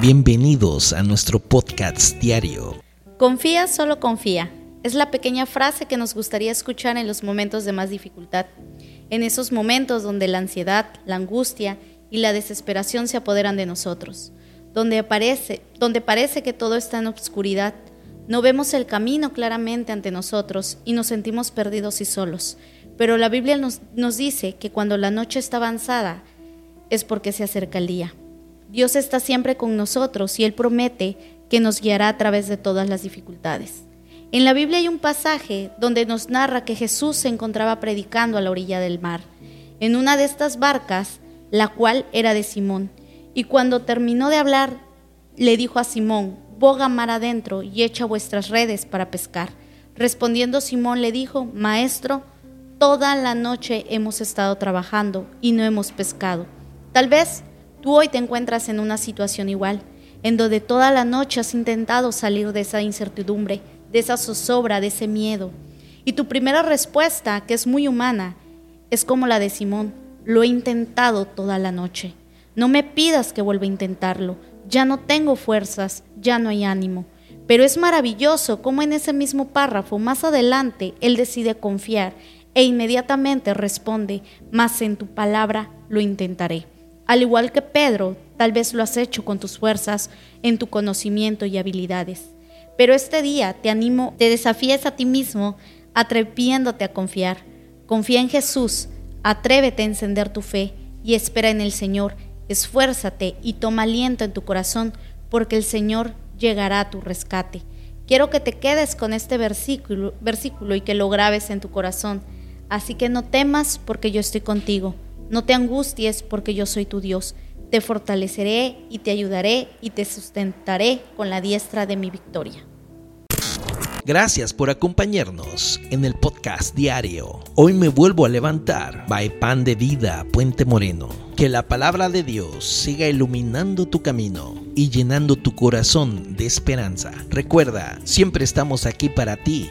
Bienvenidos a nuestro podcast diario. Confía, solo confía. Es la pequeña frase que nos gustaría escuchar en los momentos de más dificultad, en esos momentos donde la ansiedad, la angustia y la desesperación se apoderan de nosotros, donde, aparece, donde parece que todo está en obscuridad, no vemos el camino claramente ante nosotros y nos sentimos perdidos y solos. Pero la Biblia nos, nos dice que cuando la noche está avanzada es porque se acerca el día. Dios está siempre con nosotros y Él promete que nos guiará a través de todas las dificultades. En la Biblia hay un pasaje donde nos narra que Jesús se encontraba predicando a la orilla del mar, en una de estas barcas, la cual era de Simón. Y cuando terminó de hablar, le dijo a Simón, boga mar adentro y echa vuestras redes para pescar. Respondiendo Simón le dijo, Maestro, toda la noche hemos estado trabajando y no hemos pescado. Tal vez Tú hoy te encuentras en una situación igual, en donde toda la noche has intentado salir de esa incertidumbre, de esa zozobra, de ese miedo. Y tu primera respuesta, que es muy humana, es como la de Simón, lo he intentado toda la noche. No me pidas que vuelva a intentarlo, ya no tengo fuerzas, ya no hay ánimo. Pero es maravilloso cómo en ese mismo párrafo, más adelante, él decide confiar e inmediatamente responde, más en tu palabra lo intentaré. Al igual que Pedro, tal vez lo has hecho con tus fuerzas, en tu conocimiento y habilidades. Pero este día te animo, te desafíes a ti mismo, atreviéndote a confiar. Confía en Jesús, atrévete a encender tu fe y espera en el Señor. Esfuérzate y toma aliento en tu corazón, porque el Señor llegará a tu rescate. Quiero que te quedes con este versículo, versículo y que lo grabes en tu corazón. Así que no temas porque yo estoy contigo. No te angusties porque yo soy tu Dios. Te fortaleceré y te ayudaré y te sustentaré con la diestra de mi victoria. Gracias por acompañarnos en el podcast diario. Hoy me vuelvo a levantar. By Pan de Vida, Puente Moreno. Que la palabra de Dios siga iluminando tu camino y llenando tu corazón de esperanza. Recuerda, siempre estamos aquí para ti